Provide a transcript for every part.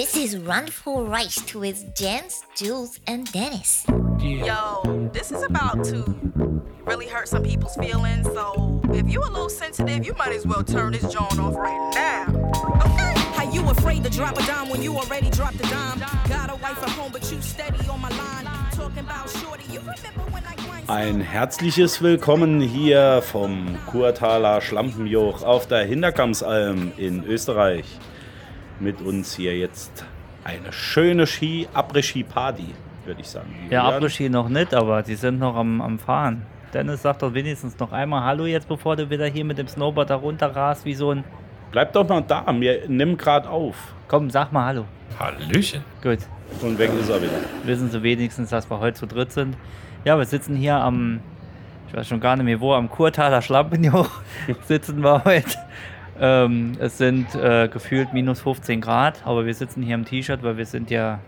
This is Run for Rice with Jens, Jules, and Dennis. Yo, this is about to really hurt some people's feelings. So if you a little sensitive, you might as well turn this joint off right now. Okay? How you afraid to drop a dime when you already dropped a dime? Got a wife at home, but you steady on my line. Talking about shorty, you remember when I grind Ein herzliches Willkommen hier vom Kurtaler Schlampenjoch auf der Hinterkammsalm in Österreich. Mit uns hier jetzt eine schöne Ski, Après-Ski-Party, würde ich sagen. Ja? Abrischi noch nicht, aber die sind noch am, am Fahren. Dennis sagt doch wenigstens noch einmal Hallo jetzt, bevor du wieder hier mit dem Snowboard da runterrast wie so ein... Bleib doch mal da, wir nehmen gerade auf. Komm, sag mal Hallo. Hallöchen. Gut, Und weg ist er wieder. wissen sie wenigstens, dass wir heute zu dritt sind. Ja, wir sitzen hier am, ich weiß schon gar nicht mehr wo, am Kurtaler Schlampenjoch sitzen wir heute. Ähm, es sind äh, gefühlt minus 15 Grad, aber wir sitzen hier im T-Shirt, weil wir sind ja...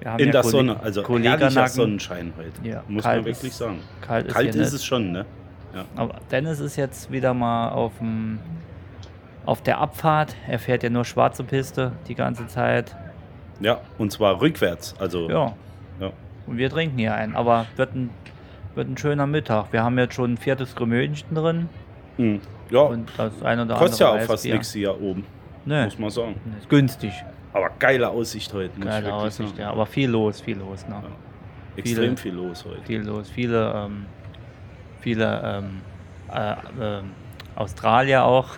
Wir In ja der Kolleg- Sonne, also herrlicher. Sonnenschein heute. Ja, muss man wirklich ist- sagen. Kalt ist, Kalt ist es schon, ne? Ja. Aber Dennis ist jetzt wieder mal auf, dem, auf der Abfahrt. Er fährt ja nur schwarze Piste die ganze Zeit. ja, und zwar rückwärts. Also, Ja. Ja. Und wir trinken hier ein. Aber wird ein, wird ein schöner Mittag. Wir haben jetzt schon ein viertes Grümönchen drin. Hm. Ja Und das eine oder kostet ja auch fast nichts hier oben, Nee, muss man sagen. ist günstig. Aber geile Aussicht heute, Geile Aussicht, sagen. ja. Aber viel los, viel los. Ne? Extrem viele- viel los heute. Viel los. Viele, ähm, viele ähm, äh, ähm, Australier auch.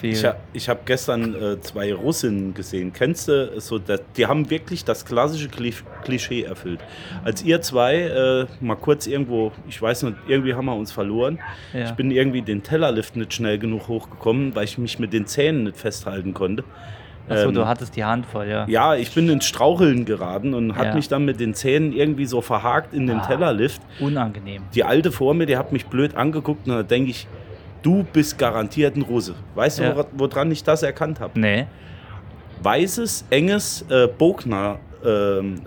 Viel. Ich, ha, ich habe gestern äh, zwei Russinnen gesehen. Kennst du so, das, die haben wirklich das klassische Kli- Klischee erfüllt. Als ihr zwei äh, mal kurz irgendwo, ich weiß nicht, irgendwie haben wir uns verloren. Ja. Ich bin irgendwie den Tellerlift nicht schnell genug hochgekommen, weil ich mich mit den Zähnen nicht festhalten konnte. Achso, ähm, du hattest die Hand voll, ja. Ja, ich bin ins Straucheln geraten und hat Ja. mich dann mit den Zähnen irgendwie so verhakt in den Ah. Tellerlift. Unangenehm. Die alte vor mir, die hat mich blöd angeguckt und da denke ich, du bist garantiert ein Russe. Weißt Ja. du, wora- woran ich das erkannt habe? Nee. Weißes, enges äh, Bogner ähm,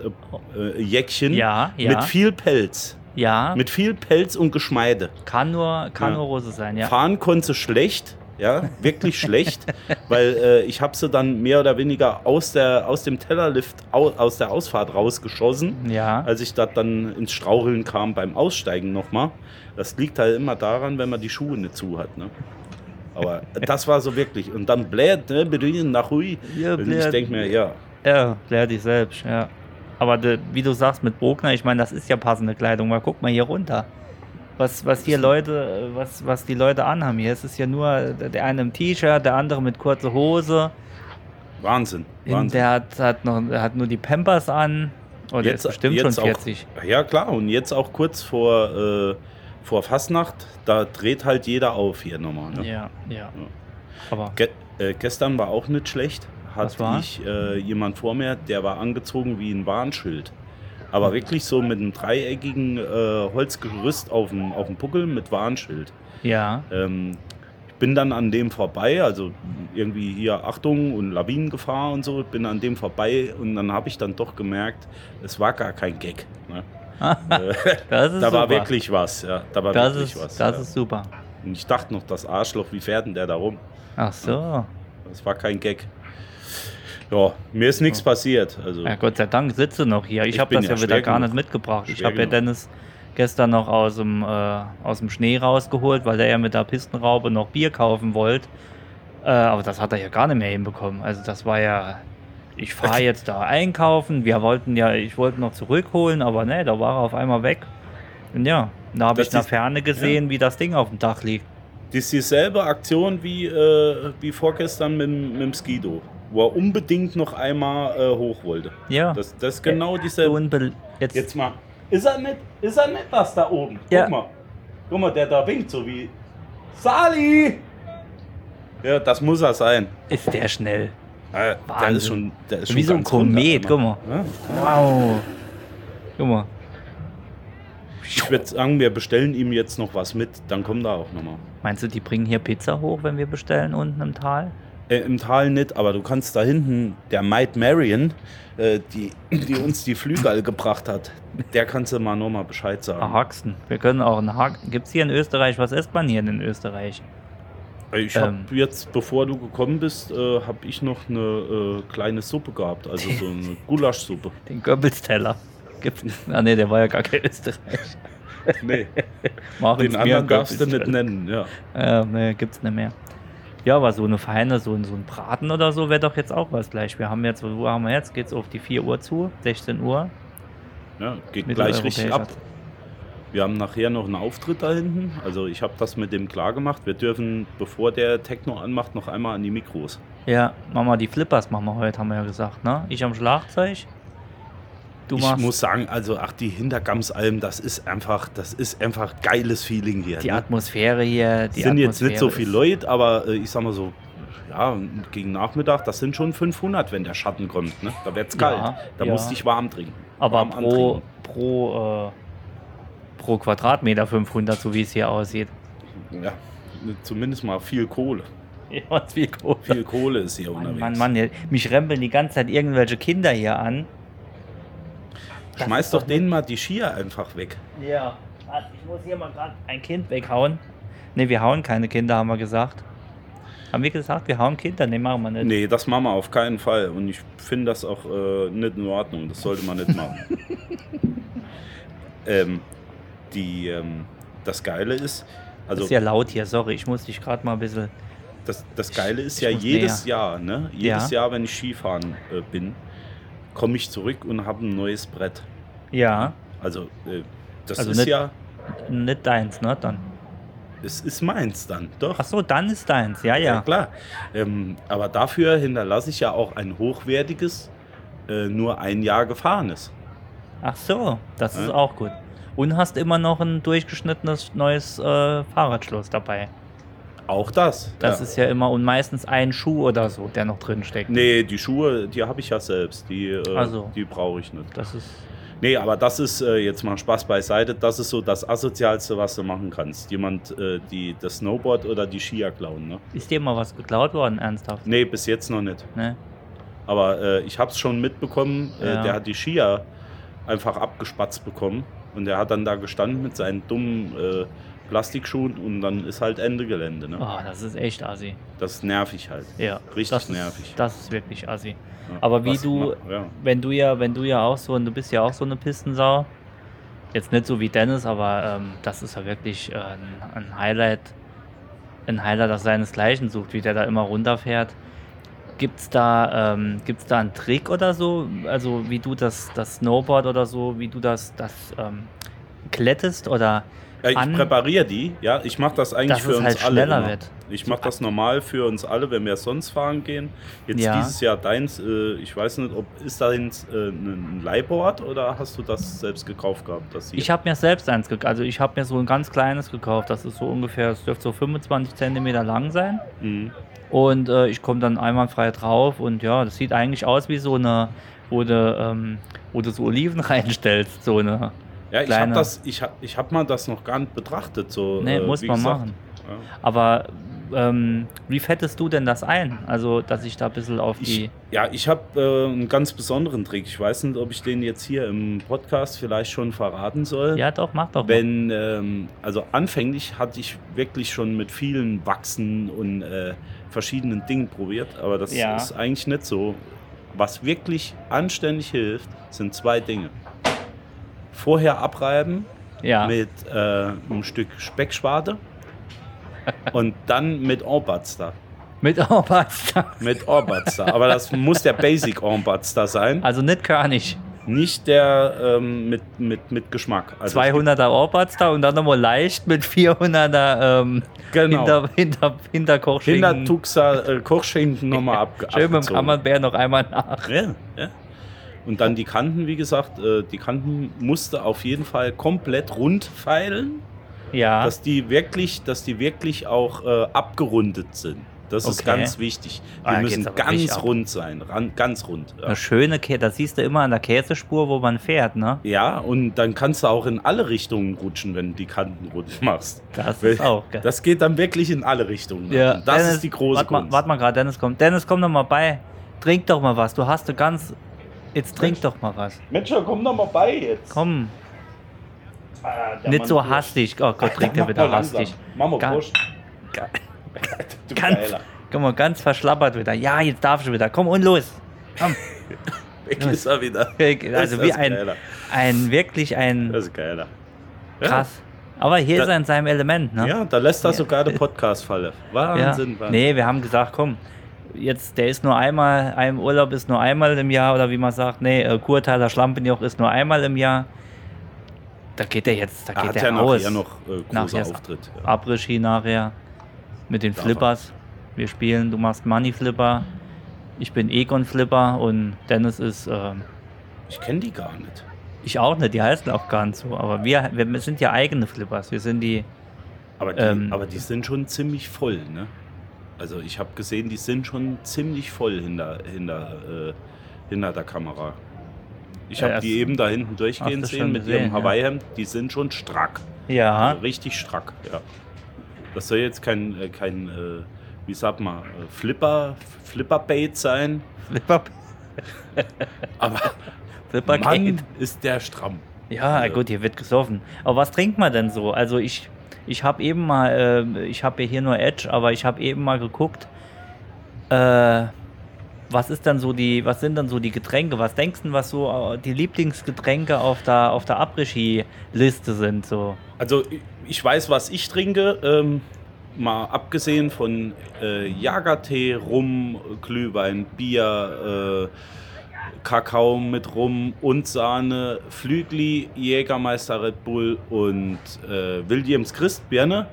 äh, Jäckchen Ja, ja. mit viel Pelz. Ja, Mit viel Pelz und Geschmeide. kann nur, kann nur Russe sein, ja. Fahren konnte schlecht, ja, wirklich schlecht, weil äh, ich habe sie dann mehr oder weniger aus, der, aus dem Tellerlift, au, aus der Ausfahrt rausgeschossen. Ja, als ich da dann ins Straucheln kam beim Aussteigen nochmal. Das liegt halt immer daran, wenn man die Schuhe nicht zu hat. Ne? Aber das war so wirklich. Und dann bläht, ne, bedient nach Hui. Ja, Und ich denke mir, ja, ja, klär dich selbst, ja. Aber de, wie du sagst mit Bogner, ich meine, das ist ja passende Kleidung, weil guck mal hier runter. Was, was hier Leute, äh, was, was die Leute anhaben hier, es ist ja nur der eine im T-Shirt, der andere mit kurzer Hose, Wahnsinn. in, Wahnsinn. der hat, hat, noch, hat nur die Pampers an. Oh, der ist bestimmt schon jetzt 40. Auch, ja, klar. Und jetzt auch kurz vor, äh, vor Fastnacht, da dreht halt jeder auf hier nochmal. Ne? Ja, ja. Aber Ge äh, gestern war auch nicht schlecht. War? ich äh, jemand vor mir, der war angezogen wie ein Warnschild. Aber wirklich so mit einem dreieckigen äh, Holzgerüst auf dem, auf dem Buckel mit Warnschild. ja, Ähm, ich bin dann an dem vorbei, also irgendwie hier Achtung und Lawinengefahr und so, bin an dem vorbei und dann habe ich dann doch gemerkt, es war gar kein Gag. Ne? das ist Da war super. wirklich was, ja. Da war das wirklich ist, was. das ja. ist super. Und ich dachte noch, das Arschloch, wie fährt denn der da rum? Ach so. Das war kein Gag. Ja, mir ist nichts passiert. Also, Ja, Gott sei Dank sitze noch hier. Ich, Ich habe das ja ja wieder gar nicht mitgebracht. Ich Schwer habe ja. Dennis gestern noch aus dem, äh, aus dem Schnee rausgeholt, weil er ja mit der Pistenraube noch Bier kaufen wollte. Äh, aber das hat er ja gar nicht mehr hinbekommen. Also das war ja. Ich fahre jetzt da einkaufen. Wir wollten ja, ich wollte noch zurückholen, aber ne, da war er auf einmal weg. Und ja, da habe ich ist- Ferne gesehen, wie das Ding auf dem Dach liegt. Das ist dieselbe Aktion wie, äh, wie vorgestern mit, mit dem Skido, wo er unbedingt noch einmal äh, hoch wollte. Ja. Das, das ist genau dieselbe. Unbe jetzt, Jetzt mal. Ist er nicht, ist er nicht das da oben? Ja. Guck mal. Guck mal, der da winkt so wie. Sali! Ja, das muss er sein. ist der schnell. Ja, der ist schon. Der ist schon Wie so ein Komet, guck einmal. mal. Ja. Wow. Guck mal. Ich würde sagen, wir bestellen ihm jetzt noch was mit, dann kommt er auch nochmal. Meinst du, die bringen hier Pizza hoch, wenn wir bestellen unten im Tal? Äh, Im Tal nicht, aber du kannst da hinten, der Maid Marion, äh, die, die uns die Flügel gebracht hat, der kannst du mal nochmal Bescheid sagen. Ah, Haxen. Wir können auch einen Haxen. Gibt es hier in Österreich, was isst man hier in Österreich? Ich habe Ähm. jetzt, bevor du gekommen bist, äh, habe ich noch eine äh, kleine Suppe gehabt, also so eine Gulaschsuppe. Den Goebbels-Teller. Ah, nee, der war ja gar kein Österreich. Nee, den anderen darfst du nicht nennen, ja. Ja, nee, gibt's nicht mehr. Ja, aber so eine feine, so ein, so ein Braten oder so wäre doch jetzt auch was gleich. Wir haben jetzt, wo haben wir jetzt? Geht's auf die 4 Uhr zu? 16 Uhr? ja geht gleich richtig ab. Wir haben nachher noch einen Auftritt da hinten. Also ich habe das mit dem klar gemacht. Wir dürfen, bevor der Techno anmacht, noch einmal an die Mikros. Ja, machen wir die Flippers machen wir heute, haben wir ja gesagt, ne? Ich am Schlagzeug. Du ich muss sagen, also ach die Hintergamsalm, das ist einfach, das ist einfach geiles Feeling hier. die ne? Atmosphäre hier. Die sind jetzt nicht so viele Leute, aber äh, ich sag mal so, ja, gegen Nachmittag, das sind schon 500, wenn der Schatten kommt. Ne? Da wird's Ja, kalt. Da ja. musst du dich warm trinken. Aber warm pro, pro, äh, pro Quadratmeter 500, so wie es hier aussieht. Ja, zumindest mal viel Kohle. Ja, wie groß. Viel Kohle ist hier Mann, unterwegs. Mann, Mann, mich rempeln die ganze Zeit irgendwelche Kinder hier an. Das Schmeiß doch doch denen mal die Skier einfach weg. Ja, warte, ich muss hier mal gerade ein Kind weghauen. Ne, wir hauen keine Kinder, haben wir gesagt. Haben wir gesagt, wir hauen Kinder? Ne, machen wir nicht. Nee, das machen wir auf keinen Fall. Und ich finde das auch äh, nicht in Ordnung. Das sollte man nicht machen. ähm, die, ähm, das Geile ist, also ist ja laut hier, sorry, ich muss dich gerade mal ein bisschen. das, das Geile ist Ich ja muss jedes näher. Jahr, ne? Jedes Ja. Jahr, wenn ich Skifahren äh, bin, komme ich zurück und habe ein neues Brett. Ja, Also äh, das Also ist nicht- ja, nicht deins, ne? Dann. es ist meins dann, doch. Ach so, dann ist deins, ja, ja. klar. Ähm, aber dafür hinterlasse ich ja auch ein hochwertiges, äh, nur ein Jahr gefahrenes. Ach so, das ist Ja. auch gut. Und hast immer noch ein durchgeschnittenes neues äh, Fahrradschloss dabei. Auch das. Das ja. ist ja immer und meistens ein Schuh oder so, der noch drin steckt. Nee, die Schuhe, die habe ich ja selbst. Die, äh, Ach so. die brauche ich nicht. Das ist. Nee, aber das ist äh, jetzt mal Spaß beiseite. Das ist so das Asozialste, was du machen kannst. Jemand, äh, die das Snowboard oder die Skier klauen. Ne? Ist dir mal was geklaut worden, ernsthaft? Nee, bis jetzt noch nicht. Ne? Aber äh, ich habe es schon mitbekommen. Äh, Ja. Der hat die Skier einfach abgespatzt bekommen. Und der hat dann da gestanden mit seinen dummen äh, Plastikschuhen und dann ist halt Ende Gelände. Ne? Oh, das ist echt assi. Das ist nervig halt. Ja. Richtig das nervig. Ist, das ist wirklich assi. Ja. Aber wie du, Ja. wenn du ja, wenn du ja auch so, und du bist ja auch so eine Pistensau, jetzt nicht so wie Dennis, aber ähm, das ist ja wirklich äh, ein, ein Highlight, ein Highlight, das seinesgleichen sucht, wie der da immer runterfährt. Gibt's da, ähm, gibt's da einen Trick oder so? Also wie du das, das Snowboard oder so, wie du das, das ähm, klettest oder Ja, ich präpariere die. Ja, ich mache das eigentlich für uns halt alle. schneller immer. wird. Ich mache das normal für uns alle, wenn wir sonst fahren gehen. Jetzt Ja. dieses Jahr deins, äh, ich weiß nicht, ob ist deins äh, ein Leihboard oder hast du das selbst gekauft gehabt? Das hier? Ich habe mir selbst eins gekauft. Also ich habe mir so ein ganz kleines gekauft. Das ist so ungefähr, es dürfte so 25 Zentimeter lang sein. Mhm. Und äh, ich komme dann einwandfrei drauf. Und ja, das sieht eigentlich aus wie so eine, wo du, ähm, wo du so Oliven reinstellst. So eine. Ja, ich habe das, ich hab, ich hab mal das noch gar nicht betrachtet. So, Nee, äh, muss man gesagt. machen. Ja. Aber ähm, wie fettest du denn das ein? Also, dass ich da ein bisschen auf die. Ich, ja, ich habe äh, einen ganz besonderen Trick. Ich weiß nicht, ob ich den jetzt hier im Podcast vielleicht schon verraten soll. Ja, doch, mach doch. Wenn, ähm, also anfänglich hatte ich wirklich schon mit vielen Wachsen und äh, verschiedenen Dingen probiert, aber das Ja. ist eigentlich nicht so. Was wirklich anständig hilft, sind zwei Dinge. Vorher abreiben Ja. mit äh, einem Stück Speckschwarte und dann mit Ohrbatster. Mit Ohrpasta. Mit Ohrbatster. Aber das muss der Basic Ohrbatster sein, Also nicht körnig. nicht der ähm, mit, mit, mit Geschmack. Also es 200er Ohrpasta und dann nochmal leicht mit 400er ähm, Genau. hinter, hinter, Hinterkochschinken. Hintertuxer äh, Kochschinken nochmal abge Schön mit dem. Camembert noch einmal nach. Ja, ja. Und dann die Kanten, wie gesagt, äh, die Kanten musste auf jeden Fall komplett rund feilen, Ja. dass die wirklich, dass die wirklich auch äh, abgerundet sind. Das ist Okay. ganz wichtig. Die Ah, müssen ganz rund sein, ran, ganz rund. Ja. Eine schöne Käse, das siehst du immer an der Käsespur, wo man fährt, ne? ja, und dann kannst du auch in alle Richtungen rutschen, wenn du die Kanten rund machst. Das Weil ist auch geil. Das geht dann wirklich in alle Richtungen. Ja, das Dennis, ist die große warte mal, Kunst. Warte mal gerade, Dennis kommt. Dennis, komm doch mal bei. Trink doch mal was. Du hast du ganz. Jetzt trink doch mal was. Mensch, komm doch mal bei jetzt. Komm. Ah, der Nicht Mann so hastig. Oh Gott, trinkt er Mach wieder hastig. Mach mal Ga- Prost. Ga- Du Ganz, Geiler. guck mal, ganz verschlappert wieder. Ja, jetzt darfst du wieder. Komm und los. Komm. Weg ist er wieder. Also wie ein, geiler. ein wirklich ein Das ist geiler. Ja. krass. Aber hier Da- ist er in seinem Element, ne? Ja, da lässt er Ja. sogar den Podcast fallen. Ja. Wahnsinn, Wahnsinn. Nee, wir haben gesagt, komm, jetzt, der ist nur einmal, ein Urlaub ist nur einmal im Jahr oder wie man sagt, nee, äh, Kurtaler Schlampenjoch ist nur einmal im Jahr. Da geht er jetzt, da Er geht hat er ja raus. nachher noch äh, großer Nachher Auftritt. Ja. Après-Ski nachher mit den Darf er. Flippers. Wir spielen, du machst Money Flipper, ich bin Egon Flipper und Dennis ist, ähm, Ich kenne die gar nicht. ich auch nicht, die heißen auch gar nicht so, aber wir, wir sind ja eigene Flippers, wir sind die, Aber die, Ähm. aber die sind schon ziemlich voll, ne? Also ich habe gesehen, die sind schon ziemlich voll hinter, hinter, äh, hinter der Kamera. Ich Ja, habe die eben da hinten durchgehen sehen mit gesehen, ihrem ja. Hawaii-Hemd. Die sind schon strack. ja, Also richtig strack, ja. Das soll jetzt kein, äh, kein äh, wie sagt man, äh, Flipper, Flipperbait sein. Flipper, Aber Flipper Mann, ist der stramm. Ja, Also- gut, hier wird gesoffen. Aber was trinkt man denn so? Also ich, ich habe eben mal, äh, ich habe ja hier nur Edge, aber ich habe eben mal geguckt, äh, was ist dann so die, was sind dann so die Getränke? Was denkst du, was so äh, die Lieblingsgetränke auf der auf der Après-Ski-Liste sind? So Also ich- ich weiß, was ich trinke. Ähm, mal abgesehen von äh, Jagertee, Rum, Glühwein, Bier, äh, Kakao mit Rum und Sahne, Flügli, Jägermeister Red Bull und äh, Williams Christbirne,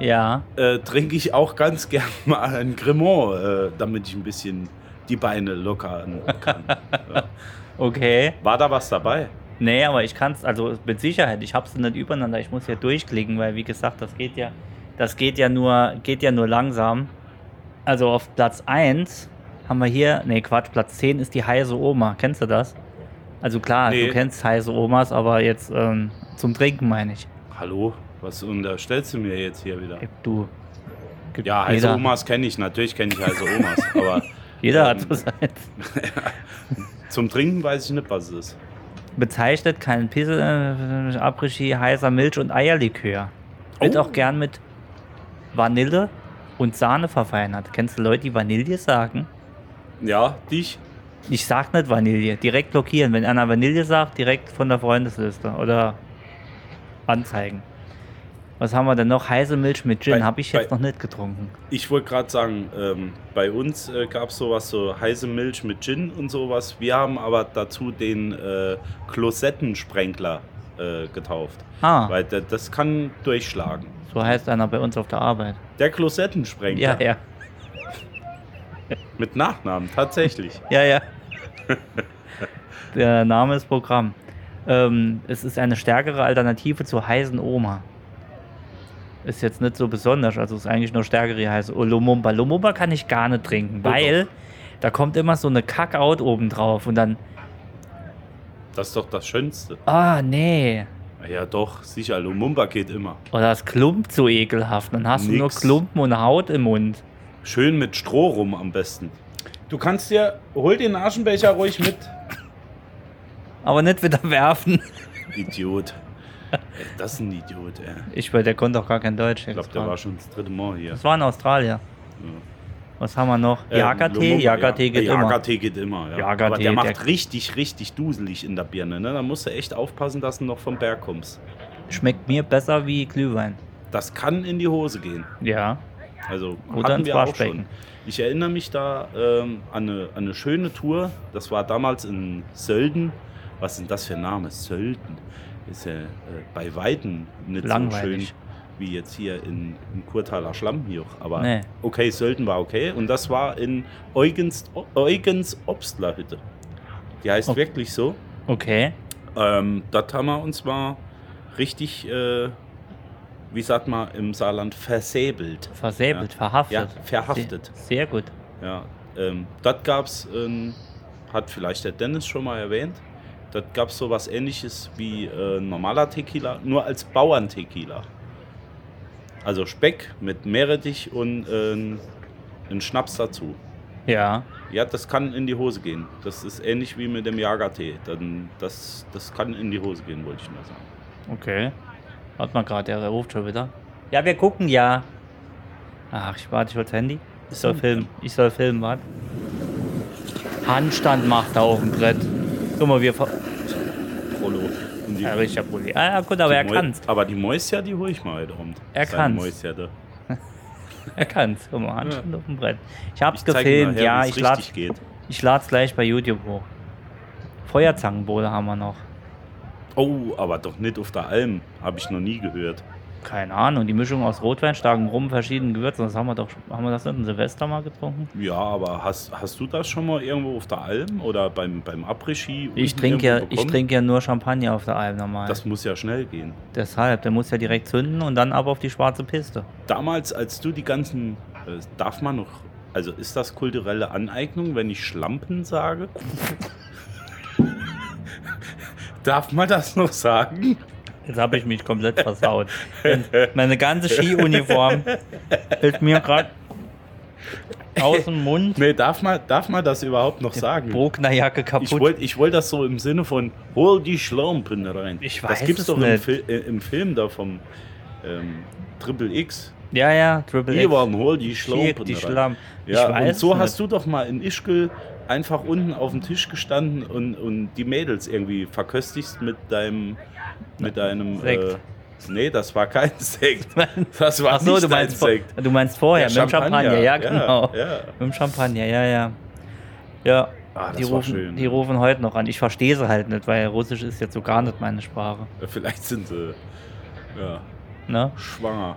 ja, äh, trinke ich auch ganz gern mal ein Cremant, äh, damit ich ein bisschen die Beine lockern kann. ja. okay. War da was dabei? Nee, aber ich kann es, also mit Sicherheit, ich habe es nicht übereinander, ich muss ja durchklicken, weil wie gesagt, das geht ja, das geht ja nur, geht ja nur langsam. Also auf Platz 1 haben wir hier, nee Quatsch, Platz 10 ist die heiße Oma. Kennst du das? Also klar, Nee. du kennst heiße Omas, aber jetzt ähm, zum Trinken meine ich. Hallo? Was unterstellst du mir jetzt hier wieder? Du. Ja, heiße jeder, Omas kenne ich, natürlich kenne ich heiße Omas, aber Jeder hat ähm, so seins. zum Trinken weiß ich nicht, was es ist. Bezeichnet kein Pisse, äh, Après-Ski, heißer Milch und Eierlikör. Wird Oh. auch gern mit Vanille und Sahne verfeinert. Kennst du Leute, die Vanille sagen? Ja, dich? Ich sag nicht Vanille, direkt blockieren. Wenn einer Vanille sagt, direkt von der Freundesliste oder anzeigen. Was haben wir denn noch? Heiße Milch mit Gin habe ich jetzt bei- noch nicht getrunken. Ich wollte gerade sagen, ähm, bei uns äh, gab es sowas, so heiße Milch mit Gin und sowas. Wir haben aber dazu den äh, Klosettensprenkler äh, getauft. Ah, Weil der, das kann durchschlagen. so heißt einer bei uns auf der Arbeit. Der Klosettensprenkler. Ja, ja. Mit Nachnamen, tatsächlich. Ja, ja. Der Name ist Programm. Ähm, es ist eine stärkere Alternative zur heißen Oma. Ist jetzt nicht so besonders, also ist eigentlich nur stärkere heiße oh, Lumumba. Lumumba kann ich gar nicht trinken, Oh, weil doch. da kommt immer so eine Kackout oben drauf und dann, Das ist doch das Schönste. ah nee, Ja, doch, sicher. Lumumba geht immer. oder das klumpt so ekelhaft, dann hast du nur Nix. Klumpen und Haut im Mund. Schön mit Stroh rum am besten. Du kannst dir, hol den Aschenbecher ruhig mit. Aber nicht wieder werfen. Idiot. Ey, das ist ein Idiot, ey. Ich, weil der konnte auch gar kein Deutsch. Ich glaube, der war schon das dritte Mal hier. Das war in Australien. Was haben wir noch? Ähm, Jagertee? Lumumba, Jagertee ja. geht immer. Jagertee geht immer, ja. Jagertee, Aber der macht der- richtig, richtig duselig in der Birne. Ne? Da musst du echt aufpassen, dass du noch vom Berg kommst. Schmeckt mir besser wie Glühwein. Das kann in die Hose gehen. Ja. Also Oder hatten wir auch schon. Ich erinnere mich da ähm, an, eine, an eine schöne Tour. Das war damals in Sölden. Was sind das für ein Name? Sölden. Ist ja äh, bei Weitem nicht so Langweilig. schön wie jetzt hier in, in Kurtaler Schlampenjoch. Aber Nee. okay, Sölden war okay. Und das war in Eugens, Eugens Obstlerhütte. Die heißt Okay. wirklich so. Okay. Ähm, dort haben wir uns mal richtig, äh, wie sagt man im Saarland, versäbelt. Versäbelt, Ja. verhaftet. Ja, verhaftet. Sehr, sehr gut. Ja, ähm, dort gab es, ähm, hat vielleicht der Dennis schon mal erwähnt, dort gab es sowas ähnliches wie äh, normaler Tequila, nur als Bauerntequila. Also Speck mit Meerrettich und äh, einen Schnaps dazu. Ja. Ja, das kann in die Hose gehen. Das ist ähnlich wie mit dem Jagertee. Dann, das, das kann in die Hose gehen, wollte ich nur sagen. Okay. Warte mal gerade, der ruft schon wieder. Ja, wir gucken ja. Ach, ich warte, ich wollte Handy. Ich soll filmen. Ich soll filmen, warte. Handstand macht er auf dem Brett. Guck mal, wir. ver- Prolo. Ja, richtiger Pulli. Ah, ja, gut, aber er kann's. Aber die Mäuschen, die hole ich mal heute Abend. Er Seine kann's. Mäuschen da. Er kann's. Guck mal, Handstand auf dem Brett. Ich hab's Ich gefilmt, nachher, ja. Ich geht. ich lad's gleich bei YouTube hoch. Feuerzangenbowle haben wir noch. Oh, aber doch nicht auf der Alm. Habe ich noch nie gehört. Keine Ahnung, die Mischung aus Rotwein, starkem Rum, verschiedenen Gewürzen. Das haben wir doch, haben wir das nicht in Silvester mal getrunken? Ja, aber hast, hast du das schon mal irgendwo auf der Alm oder beim, beim Après-Ski? Ich trinke ja, ich trinke ja nur Champagner auf der Alm normal. Das muss ja schnell gehen. Deshalb, der muss ja direkt zünden und dann ab auf die schwarze Piste. Damals, als du die ganzen. Äh, darf man noch. Also ist das kulturelle Aneignung, wenn ich Schlampen sage? Darf man das noch sagen? Jetzt habe ich mich komplett versaut. Meine ganze Skiuniform fällt mir gerade aus dem Mund. Nee, darf man, darf man das überhaupt noch sagen? Bruckner Jacke Ich kaputt. wollte ich wollt das so im Sinne von hol die Schlampen rein. Ich das weiß gibt's es doch im, nicht. Fil äh, im Film da vom ähm, Triple X. ja, ja, Triple X. Ivan, hol die Schlampen die rein. Schlamm. Ja, ich und so es hast nicht. du doch mal in Ischgl einfach unten auf dem Tisch gestanden und, und die Mädels irgendwie verköstigst mit deinem mit deinem Sekt. Äh, nee, das war kein Sekt. Das war so, nicht du meinst, Sekt. du meinst vorher, Ja, mit dem Champagner. Champagner, Ja, ja, genau. ja. Mit dem Champagner, ja, ja. Ja, Ah, die, rufen, die rufen heute noch an. Ich verstehe sie halt nicht, weil Russisch ist jetzt so gar nicht meine Sprache. Vielleicht sind sie ja, Ne? schwanger.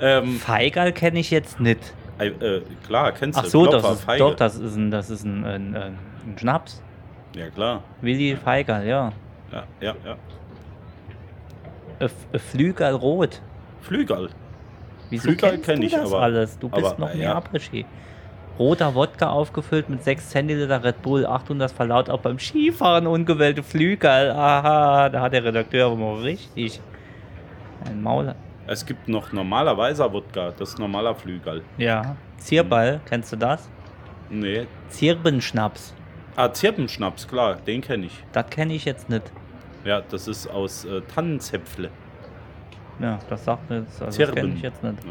Ähm, Feigal kenne ich jetzt nicht. Äh, äh, klar, kennst Ach du so, Klopfer, das ist, Feige. doch, das ist ein, das ist ein, ein, ein, ein Schnaps. Ja, klar. Willi Feigal, ja. Ja, ja, ja. Äh, F- äh, Flügel rot. Flügel. Wieso Flügel kennst kenn du ich, das aber- alles? Du bist aber, noch äh, mehr ja. Après-Ski. Roter Wodka aufgefüllt mit 6 Zentiliter Red Bull, Achtung, das verlaut auch beim Skifahren ungewählte Flügel. Aha, da hat der Redakteur aber mal richtig ein Maul. Es gibt noch normaler weißer Wodka, das ist normaler Flügel. Ja, Zierball, kennst du das? Nee. Zirbenschnaps, Ah, Zirpenschnaps, klar, den kenne ich. das kenne ich jetzt nicht. Ja, das ist aus äh, Tannenzäpfle. Ja, das sagt mir, das, also das kenne ich jetzt nicht. Ja.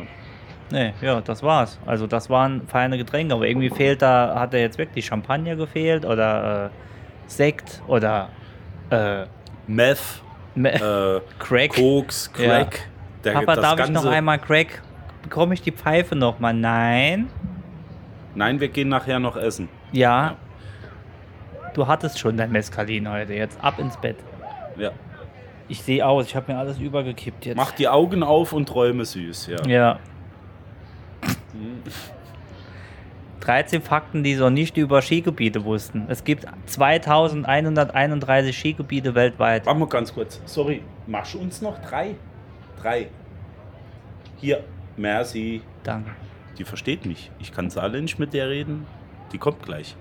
Nee, ja, das war's. Also das waren feine Getränke, aber irgendwie fehlt da, hat er jetzt wirklich Champagner gefehlt oder äh, Sekt oder äh, Meth, Me- äh, Crack. Koks, Ja. Der, Papa, darf ich noch Ganze- einmal Crack? Bekomme ich die Pfeife noch mal? Nein. Nein, wir gehen nachher noch essen. Ja. Du hattest schon dein Mescalin heute. Jetzt ab ins Bett. Ja. Ich sehe aus. Ich habe mir alles übergekippt jetzt. Mach die Augen auf und träume süß, ja. Ja. 13 Fakten, die so nicht über Skigebiete wussten. Es gibt 2131 Skigebiete weltweit. Warte mal ganz kurz. Sorry, machst du uns noch drei? Drei. Hier, Merci. Danke. Die versteht mich. Ich kann saarländisch mit der reden. Die kommt gleich.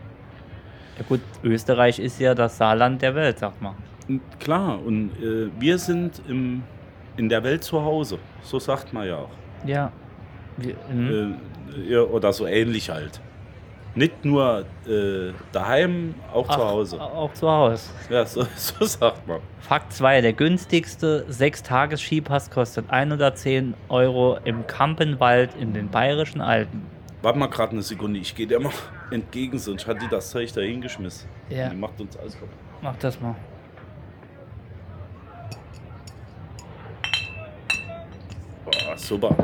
Ja gut, Österreich ist ja das Saarland der Welt, sagt man. Und Klar, und äh, wir sind im, in der Welt zu Hause. So sagt man ja auch. Ja. Wir, hm. Äh, ja, oder so ähnlich halt. Nicht nur äh, daheim, auch zu Ach, Hause. Auch zu Hause. Ja, so, so sagt man. Fakt 2. Der günstigste 6-Tages-Skipass kostet 110 Euro im Kampenwald in den Bayerischen Alpen. Warte mal gerade eine Sekunde, ich gehe dir mal entgegen, sonst hat die das Zeug da hingeschmissen. Ja. Die macht uns alles kaputt. Mach das mal. Boah, super.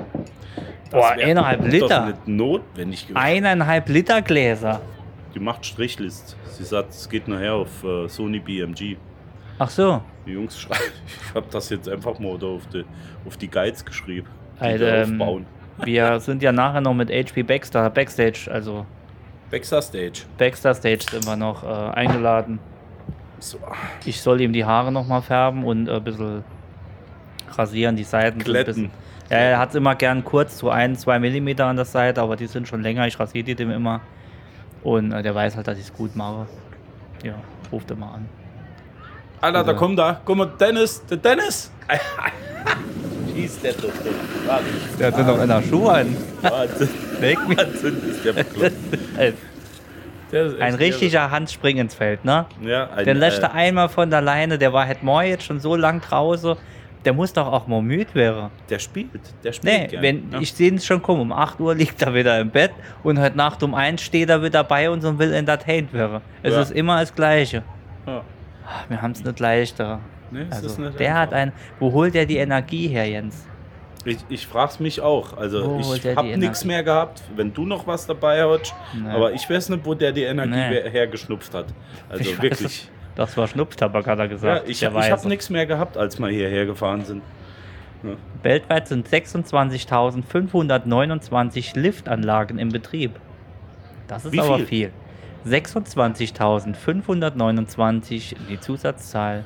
Boah, eineinhalb Liter. nicht notwendig gewesen. Eineinhalb Liter Gläser. Die macht Strichlist. Sie sagt, es geht nachher auf äh, Sony BMG. Ach so. Die Jungs schreiben, ich habe das jetzt einfach mal da auf die, auf die Guides geschrieben. Die Also, aufbauen. Wir sind ja nachher noch mit HP Baxter, Backstage, also Baxter Stage. Baxter Stage sind wir noch äh, eingeladen. So. Ich soll ihm die Haare noch mal färben und äh, ein bisschen rasieren, die Seiten. sind ein Glätten. bisschen- er hat es immer gern kurz, so ein, zwei Millimeter an der Seite, aber die sind schon länger. Ich rasiere die dem immer. Und äh, der weiß halt, dass ich es gut mache. Ja, ruft er mal an. Alter, da kommt da. Guck mal, Dennis, der Dennis. Schieß der doch. Der hat noch in der Schuhe an. warte. Weg mich. Wahnsinn, ist der bekloppt. Ein richtiger Hans Spring ins Feld, ne? Ja, ein, Den lässt äh, er einmal von der Leine, der war halt morgen jetzt schon so lang draußen. Der muss doch auch mal müde werden. Der spielt, der spielt Nee, gern, wenn, ja. ich sehe es schon kommen, um 8 Uhr liegt er wieder im Bett und heute Nacht um 1 steht er wieder bei uns und will entertained werden. Es Ja. ist immer das Gleiche. Ja. Ach, Wir haben es nicht leichter. Nee, es ist Also, nicht der hat einfach. ein. Wo holt der die Energie her, Jens? Ich, ich frag's mich auch. Also Wo ich der hab die nichts mehr gehabt, wenn du noch was dabei hast. Nee. Aber ich weiß nicht, wo der die Energie Nee. hergeschnupft hat. Also Ich wirklich. Das war Schnupftabak, hat er Ja, gesagt. ich der ich habe Weiße. nichts mehr gehabt, als wir hierher gefahren sind. Weltweit sind 26.529 Liftanlagen im Betrieb. Das ist Wie aber viel? viel. 26.529, die Zusatzzahl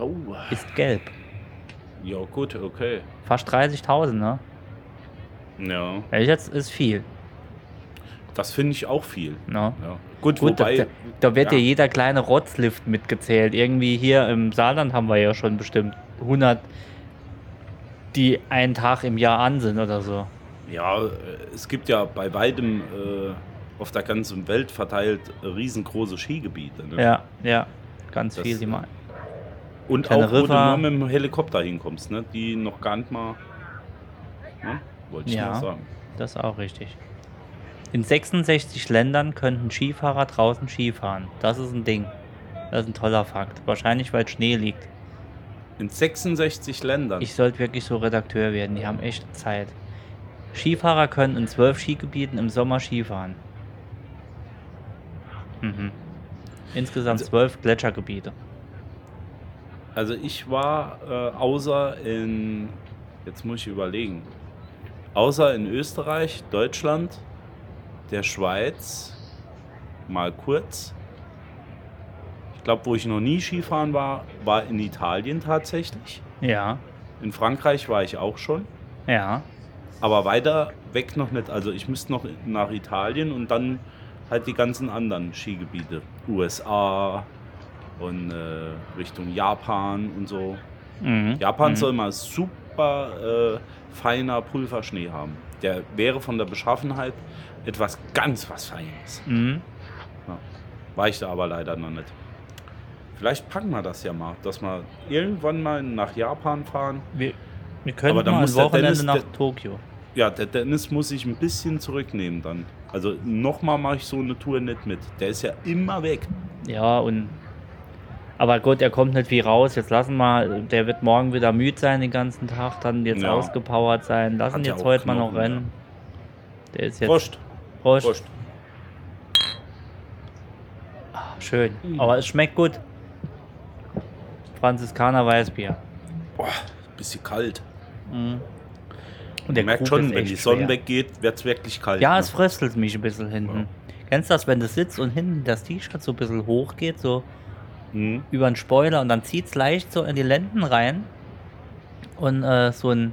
Oh. ist gelb. Ja, gut, okay. Fast 30.000, ne? Ja, Welches jetzt ist viel. Das finde ich auch viel. Ne? Ja. Gut, Gut, da, wobei. da, da wird ja. ja. jeder kleine Rotzlift mitgezählt. Irgendwie hier im Saarland haben wir ja schon bestimmt 100, die einen Tag im Jahr an sind oder so. Ja, äh, es gibt ja bei weitem äh, auf der ganzen Welt verteilt äh, riesengroße Skigebiete. Ne? Ja, ja, ganz Das, viel. Die äh, mal. Und auch, wo du Teneriffa. nur mit dem Helikopter hinkommst, ne? die noch gar nicht mal. Ne? Wollte ich Ja. mal sagen. Das ist auch richtig. In 66 Ländern könnten Skifahrer draußen Skifahren. Das ist ein Ding. Das ist ein toller Fakt. Wahrscheinlich, weil Schnee liegt. In 66 Ländern. Ich sollte wirklich so Redakteur werden. Die haben echt Zeit. Skifahrer können in zwölf Skigebieten im Sommer Skifahren. Mhm. Insgesamt Also- zwölf Gletschergebiete. Also ich war äh, außer in, jetzt muss ich überlegen, außer in Österreich, Deutschland, der Schweiz, mal kurz. Ich glaube, wo ich noch nie Skifahren war, war in Italien tatsächlich. Ja, In Frankreich war ich auch schon, ja. aber weiter weg noch nicht. Also ich müsste noch nach Italien und dann halt die ganzen anderen Skigebiete. USA und äh, Richtung Japan und so. Mhm. Japan mhm. soll mal super äh, feiner Pulverschnee haben. Der wäre von der Beschaffenheit etwas ganz was Feines. Mhm. War ich da aber leider noch nicht. Vielleicht packen wir das ja mal, dass wir irgendwann mal nach Japan fahren. Wir, wir können Aber dann mal ein muss der Wochenende Dennis- nach der- Tokio. Ja, der Dennis muss sich ein bisschen zurücknehmen dann. Also nochmal mache ich so eine Tour nicht mit. Der ist ja immer weg. Ja, und. Aber gut, er kommt nicht wie raus. Jetzt lassen wir, der wird morgen wieder müde sein den ganzen Tag, dann jetzt Ja. ausgepowert sein. Lassen Hat ja jetzt heute mal noch Knochen, rennen. Der ist jetzt. Prost. Prost. Prost. Schön. Mhm. Aber es schmeckt gut. Franziskaner Weißbier. Boah, bisschen kalt. Mhm. Und Man merkt schon, wenn die Sonne schwer. weggeht, wird es wirklich kalt. Ja, ne? es fröstelt mich ein bisschen hinten. Kennst du das, wenn du sitzt und hinten das T-Shirt so ein bisschen hoch geht, so Mhm. über den Spoiler und dann zieht es leicht so in die Lenden rein und äh, so ein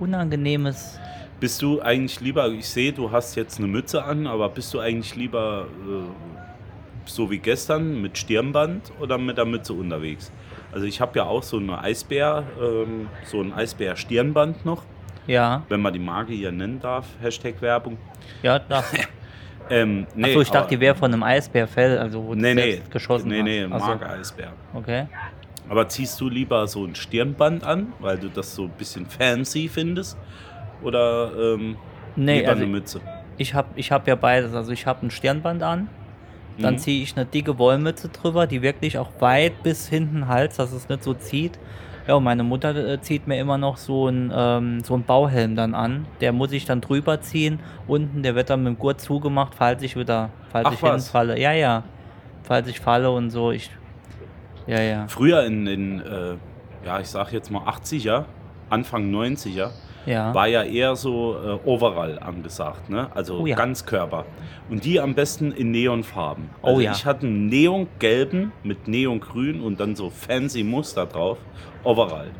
unangenehmes. Bist du eigentlich lieber, ich sehe, du hast jetzt eine Mütze an, aber bist du eigentlich lieber äh, so wie gestern mit Stirnband oder mit der Mütze unterwegs? Also ich habe ja auch so eine Eisbär, ähm, so ein Eisbär-Stirnband noch, Ja, wenn man die Marke hier nennen darf, Hashtag Werbung. ja, das. Ähm, nee, Achso, ich dachte, die wäre von einem Eisbärfell, also wo du Nee, nee, selbst geschossen nee, nee, hast. Ach so, Marke Eisbär. Okay. Aber ziehst du lieber so ein Stirnband an, weil du das so ein bisschen fancy findest? Oder ähm, Nee, lieber also eine Mütze? ich habe ich hab ja beides. Also ich habe ein Stirnband an, dann Mhm. ziehe ich eine dicke Wollmütze drüber, die wirklich auch weit bis hinten Hals, dass es nicht so zieht. Ja, und meine Mutter äh, zieht mir immer noch so einen ähm, so einen Bauhelm dann an. Der muss ich dann drüber ziehen. Unten, der wird dann mit dem Gurt zugemacht, falls ich wieder, falls Ach ich was. hinfalle. Ja, ja. Falls ich falle und so. Ich. Ja, ja. Früher in den, äh, ja, ich sag jetzt mal 80er, Anfang 90er, Ja. war ja eher so äh, Overall angesagt, ne? Also Oh ja. Ganzkörper. Und die am besten in Neonfarben. Oh Also ja. Ich hatte einen Neongelben mit Neongrün und dann so fancy Muster drauf. Overall.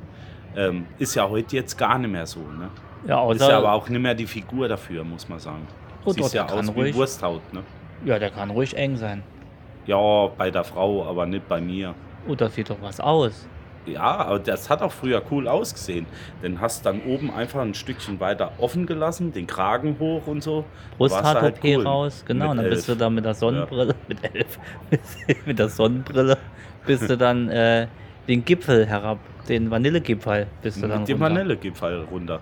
Ähm, ist ja heute jetzt gar nicht mehr so, ne? ja, Ist ja aber auch nicht mehr die Figur dafür, muss man sagen. Oh, Siehst doch, ja aus wie ruhig. Wursthaut, ne? ja, der kann ruhig eng sein. Ja, bei der Frau, aber nicht bei mir. Oh, das sieht doch was aus. Ja, aber das hat auch früher cool ausgesehen. Denn hast dann oben einfach ein Stückchen weiter offen gelassen, den Kragen hoch und so. Brusthaar-OP halt cool. raus, genau. Mit Und dann bist du da mit der Sonnenbrille, mit elf, mit der Sonnenbrille, bist du dann äh, den Gipfel herab, den Vanillegipfel bist du dann Mit dem runter. Vanillegipfel runter.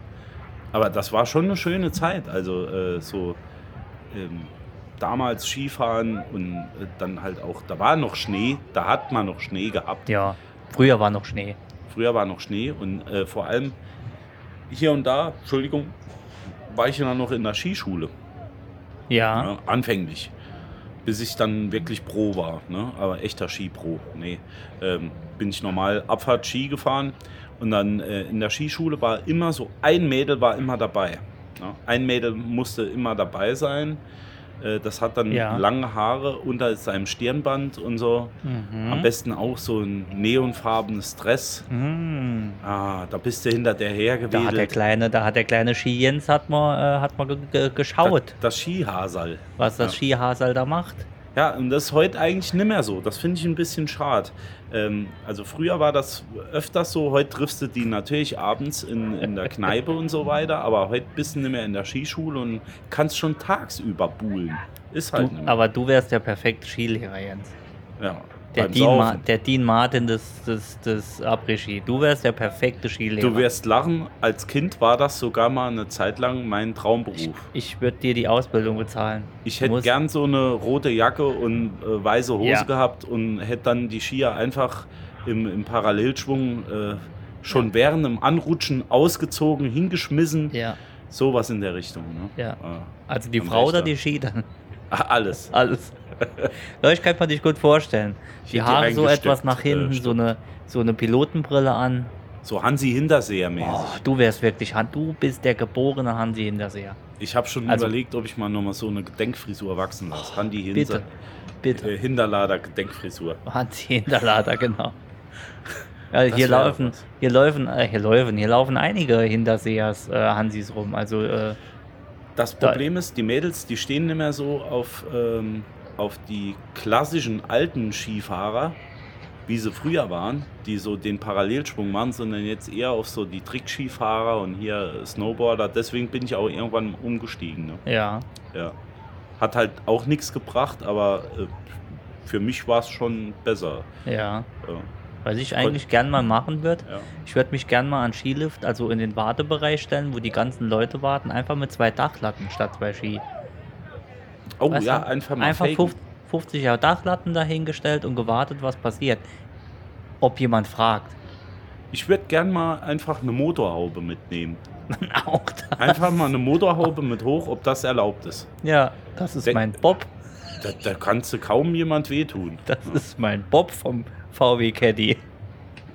Aber das war schon eine schöne Zeit. Also äh, so ähm, damals Skifahren und äh, dann halt auch, da war noch Schnee, da hat man noch Schnee gehabt. Ja, früher war noch Schnee. Früher war noch Schnee und äh, vor allem hier und da, Entschuldigung, war ich ja noch in der Skischule. Ja, Ja, anfänglich. Bis ich dann wirklich Pro war. Ne? Aber echter Skipro. Nee. Ähm, bin ich normal Abfahrt-Ski gefahren. Und dann äh, in der Skischule war immer so, ein Mädel war immer dabei. Ne? Ein Mädel musste immer dabei sein. Äh, das hat dann Ja. lange Haare unter seinem Stirnband und so. Am besten auch so ein neonfarbenes Dress. Hm. Ah, da bist du hinter der hergewedelt. da hat der kleine, da hat der kleine Ski Jens hat mal, äh, hat mal ge ge geschaut, das, das Skihasal. was das Skihasal da macht. Ja, und das ist heute eigentlich nicht mehr so. Das finde ich ein bisschen schade. Ähm, also früher war das öfters so, heute triffst du die natürlich abends in, in der Kneipe und so weiter, aber heute bist du nicht mehr in der Skischule und kannst schon tagsüber buhlen. Ist halt Du, nicht mehr. aber du wärst der perfekte Skilehrer, Jens. ja, Der Dean, Ma der Dean Martin des, des, des Après-Ski. Du wärst der perfekte Skilehrer. Du wirst lachen, als Kind war das sogar mal eine Zeit lang mein Traumberuf. ich würde dir die Ausbildung bezahlen. Ich hätte gern so eine rote Jacke und äh, weiße Hose Ja. gehabt und hätte dann die Skier einfach im, im Parallelschwung äh, schon während dem Anrutschen ausgezogen, hingeschmissen. Ja, Sowas in der Richtung. Ne? ja. Ah, Also die Frau oder die Ski dann? Alles. Alles. Ich kann mir dich gut vorstellen. Die die Haare so etwas nach hinten, äh, so, eine, so eine Pilotenbrille an. So Hansi Hinterseher mäßig. Oh, du wärst wirklich, du bist der geborene Hansi Hinterseher. Ich habe schon Also- überlegt, ob ich mal nochmal so eine Gedenkfrisur wachsen lasse. Hansi Bitte, Hinser, bitte. äh, Hinterlader Gedenkfrisur. Hansi Hinterlader, genau. Ja, Das hier laufen, hier laufen, äh, hier laufen, hier laufen einige Hintersehers äh, Hansis rum. Also äh, Das Da- Problem ist, die Mädels, die stehen nicht mehr so auf, ähm, auf die klassischen alten Skifahrer, wie sie früher waren, die so den Parallelschwung machen, sondern jetzt eher auf so die Trickskifahrer und hier Snowboarder. Deswegen bin ich auch irgendwann umgestiegen. Ne? ja, Ja. Hat halt auch nichts gebracht, aber äh, für mich war es schon besser. ja. Ja. Was ich eigentlich gern mal machen würde, Ja. ich würde mich gern mal an Skilift, also in den Wartebereich stellen, wo die ganzen Leute warten, einfach mit zwei Dachlatten statt zwei Ski. Oh Weißt ja, einfach mal Einfach faken. 50 Jahre Dachlatten dahingestellt und gewartet, was passiert. Ob jemand fragt. Ich würde gern mal einfach eine Motorhaube mitnehmen. Auch da. Einfach mal eine Motorhaube mit hoch, ob das erlaubt ist. Ja, das ist Denk- mein Bob. Da, da kannst du kaum jemand wehtun. Das ist mein Bob vom VW Caddy.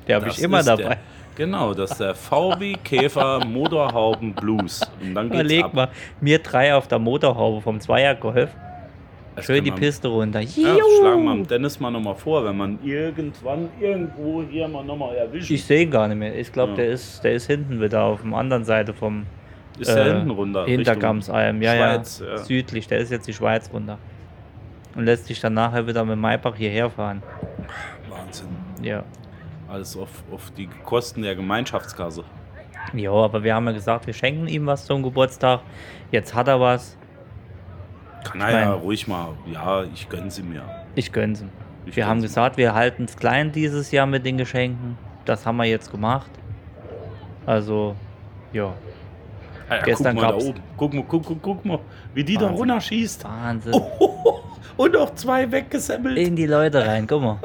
Der habe Das ich immer dabei. Der, genau, das ist der VW Käfer Motorhauben Blues. Und dann geht's Überleg ab. mal, mir drei auf der Motorhaube vom Zweiergolf. Das Schön die man- Piste runter. Ja, schlagen wir Dennis mal nochmal vor, wenn man irgendwann irgendwo hier mal nochmal erwischt. Ich sehe ihn gar nicht mehr. Ich glaube, Ja. der, ist, der ist hinten wieder auf der anderen Seite vom ist der äh, hinten runter. Hintergamsalm. Ja, Schweiz, ja, ja. Südlich. Der ist jetzt die Schweiz runter. Und lässt sich dann nachher wieder mit Maybach hierher fahren. Wahnsinn. Ja. Alles auf, auf die Kosten der Gemeinschaftskasse. Ja, aber wir haben ja gesagt, wir schenken ihm was zum Geburtstag. Jetzt hat er was. Kann er ja ruhig mal. Ja, ich gönn sie mir. Ich gönn's ihm. Ich Wir haben gönn's gesagt, wir halten es klein dieses Jahr mit den Geschenken. Das haben wir jetzt gemacht. Also, ja. Ah ja, Gestern guck mal gab's- da oben. Guck mal, guck, guck, guck mal, wie die da Wahnsinn. runterschießt. Wahnsinn. Und noch zwei weggesemmelt. In die Leute rein, guck mal.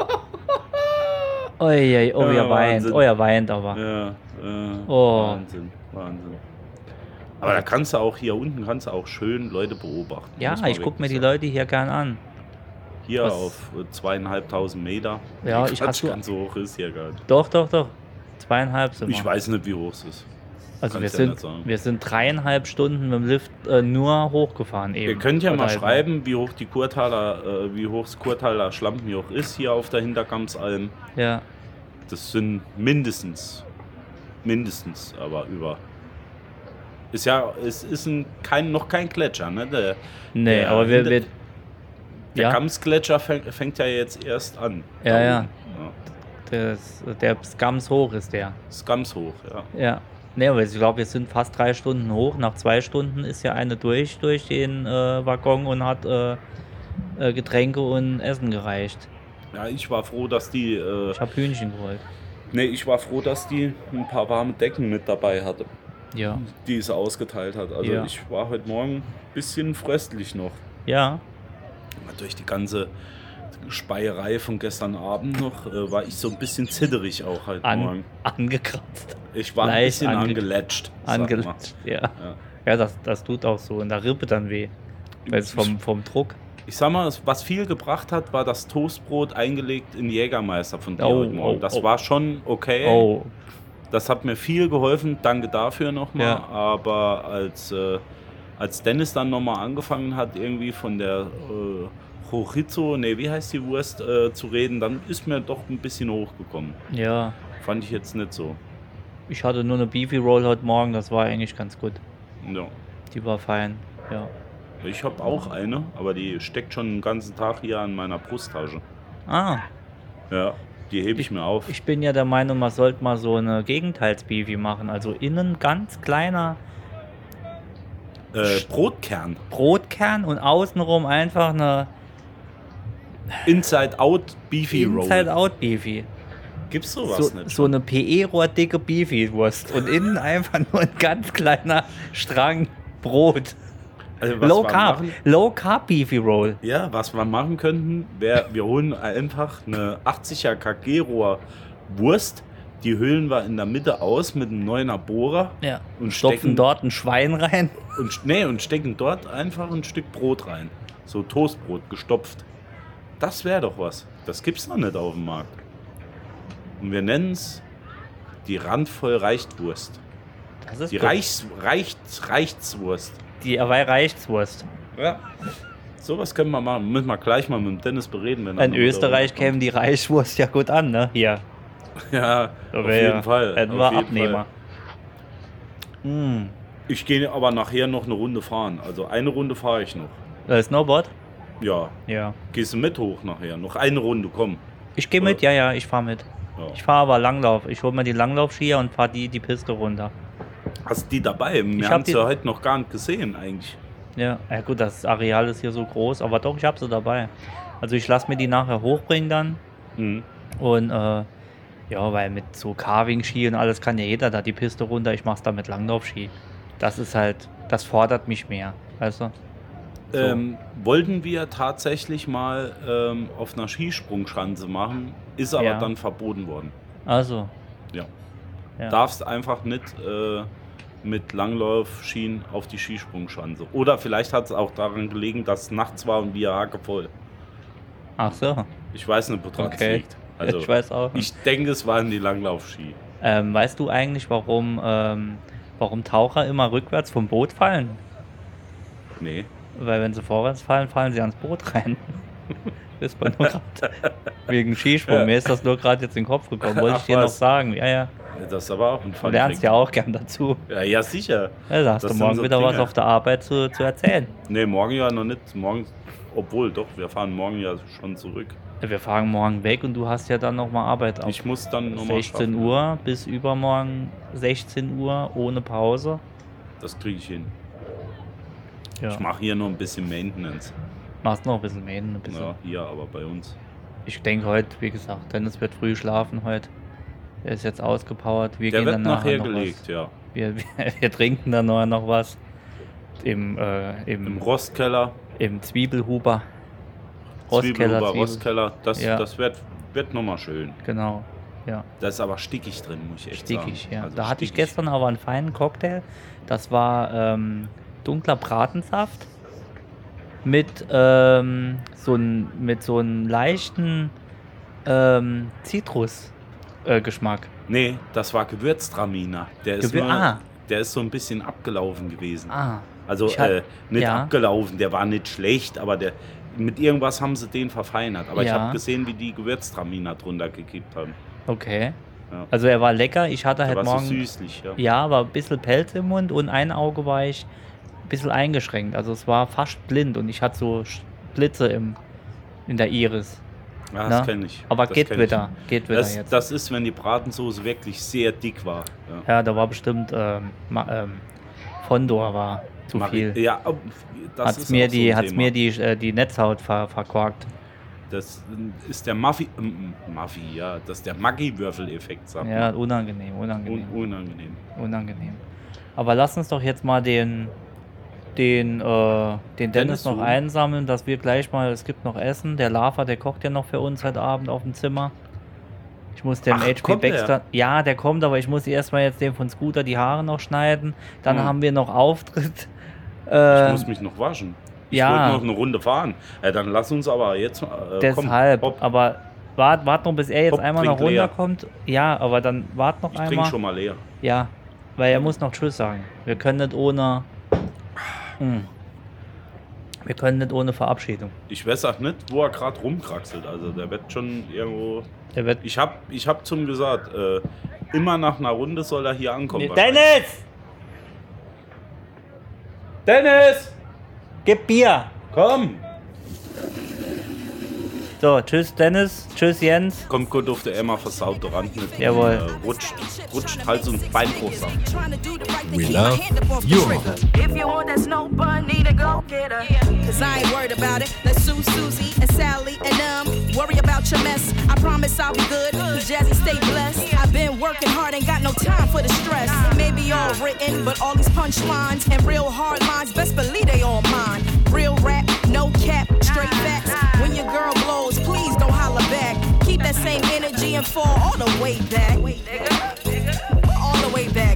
Oi, oh, Ja, ihr weint. Wahnsinn. Oh, ihr weint aber. Ja, äh, Oh. Wahnsinn, Wahnsinn. Aber da kannst du auch hier unten kannst du auch schön Leute beobachten. Ja, ich gucke mir die. Leute hier gern an. Hier was- auf äh, zweieinhalbtausend Meter. Ja, ich du- ganz so hoch ist hier gar nicht. Doch, doch, doch. Zweieinhalb sind Ich weiß nicht, wie hoch es ist. Also wir ja sind, wir sind dreieinhalb Stunden mit dem Lift äh, nur hochgefahren eben. Ihr könnt ja mal halt schreiben, wie hoch die Kurtaler, äh, wie hoch das Kurtaler Schlampenjoch ist hier auf der Hintergamsalm. Ja, Das sind mindestens, mindestens, aber über. Ist ja, es ist ein, kein, noch kein Gletscher, ne? Der, nee, der aber wir, Hinter- wir Der ja, Gamsgletscher fängt, fängt ja jetzt erst an. Ja, ja. oben. das, der Skams hoch ist der. Ganz hoch, ja. Ja. Nee, aber ich glaube, wir sind fast drei Stunden hoch. Nach zwei Stunden ist ja eine durch, durch den äh, Waggon und hat äh, äh, Getränke und Essen gereicht. Ja, ich war froh, dass die, äh, Ich habe Hühnchen geholt. Nee, ich war froh, dass die ein paar warme Decken mit dabei hatte, Ja. die sie ausgeteilt hat. Also Ja. ich war heute Morgen ein bisschen fröstlich noch. Ja. Durch die ganze Speierei von gestern Abend noch äh, war ich so ein bisschen zitterig auch heute An, Morgen. angekratzt. Ich war ein leicht bisschen ange- angelatscht. sag mal. Angelatscht. Ja. Ja, das, das tut auch so. In der Rippe dann weh. Weil es vom, vom Druck. Ich sag mal, was viel gebracht hat, war das Toastbrot eingelegt in Jägermeister von dir Oh, heute Morgen. oh, Das oh. war schon okay. Oh, Das hat mir viel geholfen. Danke dafür nochmal. Ja. Aber als, äh, als Dennis dann nochmal angefangen hat, irgendwie von der äh, Chorizo, nee, wie heißt die Wurst, äh, zu reden, dann ist mir doch ein bisschen hochgekommen. ja. Fand ich jetzt nicht so. Ich hatte nur eine Beefy Roll heute Morgen, das war eigentlich ganz gut. Ja. Die war fein. Ja. Ich habe auch eine, aber die steckt schon den ganzen Tag hier an meiner Brusttasche. Ah, Ja, die hebe ich, mir auf. ich bin ja der Meinung, man sollte mal so eine Gegenteils-Beefy machen. Also innen ganz kleiner äh, Brotkern. Brotkern und außenrum einfach eine Inside-Out Beefy Roll. Inside-Out-Beefy. Gibt's sowas So, nicht? so eine PE-Rohr-dicke Beefy-Wurst. Und innen einfach nur ein ganz kleiner Strang Brot. Also, Low Carb. machen- Low Carb Beefy Roll. Ja, was wir machen könnten, wäre, wir holen einfach eine 80er KG-Rohr Wurst, die hüllen wir in der Mitte aus mit einem neuner Bohrer Ja. Und stopfen stecken- dort ein Schwein rein. und, nee, und stecken dort einfach ein Stück Brot rein. So Toastbrot, gestopft. Das wäre doch was. Das gibt's noch nicht auf dem Markt. Und wir nennen es die randvoll Reichtwurst. Das ist Die gut. Reichs, Reichts, Reichswurst. Die Hawaii Reichswurst. Ja. Sowas können wir machen. Müssen wir gleich mal mit dem Dennis bereden. Wenn In Österreich käme die Reichswurst ja gut an, ne? Hier. Ja, Da auf wär jeden ja- Fall. Hätten auf wir jeden Abnehmer. Fall. Hm. Ich gehe aber nachher noch eine Runde fahren. Also eine Runde fahre ich noch. Äh, Snowboard? Ja. Ja. Gehst du mit hoch nachher? Noch eine Runde, komm. Ich gehe mit, ja, ja, ich fahre mit. Ja. Ich fahre aber Langlauf. Ich hole mir die Langlaufskier und fahre die, die Piste runter. Hast die dabei? Wir Ich hab haben sie die- ja heute noch gar nicht gesehen eigentlich. Ja, ja gut, das Areal ist hier so groß, aber doch, ich habe sie dabei. Also ich lasse mir die nachher hochbringen dann Mhm. und äh, ja, weil mit so Carving-Ski und alles kann ja jeder da die Piste runter. Ich mache es da mit Langlaufski. Das ist halt, das fordert mich mehr, weißt du? So. Ähm, wollten wir tatsächlich mal ähm, auf einer Skisprungschanze machen, ist aber Ja. dann verboten worden. Also, Ja. ja. Darfst einfach nicht äh, mit Langlaufschienen auf die Skisprungschanze. Oder vielleicht hat es auch daran gelegen, dass es nachts war und wir hackevoll. Ach so, Ich weiß nicht, woran es Okay. liegt. Also, ich weiß auch. nicht. ich denke, es waren die Langlaufski. Ähm, weißt du eigentlich, warum, ähm, warum Taucher immer rückwärts vom Boot fallen? Nee. Weil wenn sie vorwärts fallen, fallen sie ans Boot rein. ist mir nur grad wegen Skisprung. Mir ist das nur gerade jetzt in den Kopf gekommen. Wollte ich Ach, dir noch was? sagen. Ja, ja. Das ist aber auch ein Du Fun lernst Fact. ja auch gern dazu. Ja, ja, sicher. Ja, da hast Das du morgen so wieder was Dinge. auf der Arbeit zu, zu erzählen. Nee, morgen ja noch nicht. Morgen, obwohl, doch, wir fahren morgen ja schon zurück. Wir fahren morgen weg und du hast ja dann nochmal Arbeit auf. Ich muss dann nochmal 16 Uhr bis übermorgen 16 Uhr ohne Pause. Das kriege ich hin. Ja. Ich mache hier noch ein bisschen Maintenance. Machst noch ein bisschen mehr, ein bisschen. Ja, hier, aber bei uns. Ich denke heute, wie gesagt, Dennis wird früh schlafen heute. Er ist jetzt ausgepowert. Wir Der gehen wird dann nachher noch gelegt, Was. ja. Wir, wir, wir trinken dann noch, noch was. Im, äh, im, Im Rostkeller. im Zwiebelhuber. Rostkeller, Zwiebelhuber, Zwiebel. Rostkeller. Das, Ja. das wird, wird nochmal schön. Genau. Ja, Da ist aber stickig drin, muss ich echt sagen. stickig, ja. Also da hatte ich stickig. gestern aber einen feinen Cocktail. Das war ähm, dunkler Bratensaft mit ähm, so einem mit so einem leichten ähm, Zitrusgeschmack. Nee, das war Gewürztraminer. Der ist, Gewür- nur, ah. der ist so ein bisschen abgelaufen gewesen. ah, Also Ich hab- äh, nicht ja. abgelaufen, der war nicht schlecht, aber der mit irgendwas haben sie den verfeinert. Aber ich Ja. habe gesehen, wie die Gewürztraminer drunter gekippt haben. okay. Ja. Also er war lecker. Ich hatte Der halt war so morgen. süßlich, ja. Ja, aber ein bisschen Pelz im Mund und ein Auge war ich bisschen eingeschränkt. Also es war fast blind und ich hatte so Blitze im, in der Iris. Ja, Na? das kenne ich. Aber das geht kenn ich. wieder. Geht wieder Das, jetzt. das ist, wenn die Bratensoße wirklich sehr dick war. Ja. ja, da war bestimmt ähm, ähm, Fondor war zu Mari- viel. Ja, oh, das Hat's ist mir die, so hat's Thema. mir die, äh, die Netzhaut ver, verkorkt. Das ist der Maffi, ähm, Maffi, ja, das ist der Maggi-Würfel-Effekt, sagt Ja, unangenehm, unangenehm, Un unangenehm. unangenehm. Aber lass uns doch jetzt mal den, den, äh, den Dennis Dennis noch einsammeln, dass wir gleich mal, es gibt noch Essen. Der Lava, der kocht ja noch für uns heute Abend auf dem Zimmer. Ich muss dem Ach, HP? Baxter. Ja, der kommt, aber ich muss erstmal jetzt dem von Scooter die Haare noch schneiden. Dann Hm. haben wir noch Auftritt. Ich Äh, muss mich noch waschen. Ich ja. wollte noch eine Runde fahren. Ja, dann lass uns aber jetzt äh, deshalb. komm, aber wart, wart noch, bis er jetzt Hopp, einmal noch trink leer. runterkommt. Ja, aber dann wart noch ich trinke einmal. schon mal leer. Ja, weil er muss noch Tschüss sagen. Wir können nicht ohne. Hm. Wir können nicht ohne Verabschiedung. Ich weiß auch nicht, wo er gerade rumkraxelt. Also der wird schon irgendwo. Der wird. Ich hab, ich hab zum gesagt, äh, immer nach einer Runde soll er hier ankommen. wahrscheinlich. Dennis! Dennis! Gib Bier! Komm! So, tschüss Dennis, tschüss Jens. Kommt gut auf der Emma versaut der Rand. Jawohl. Äh, rutscht, rutscht Hals und Bein groß ab. We love you. If you want that snow bun, need to go get her. Cause I ain't worried about it. Let's sue Susie and Sally and um worry about your mess. I promise I'll be good. Jazzy stay blessed. I've been working hard, ain't got no time for the stress. It may be all written, but all these punchlines and real hard lines, best believe they all mine. Real rap, no cap, straight facts. When your girl blows, please don't holler back. Keep that same energy and fall all the way back. All the way back.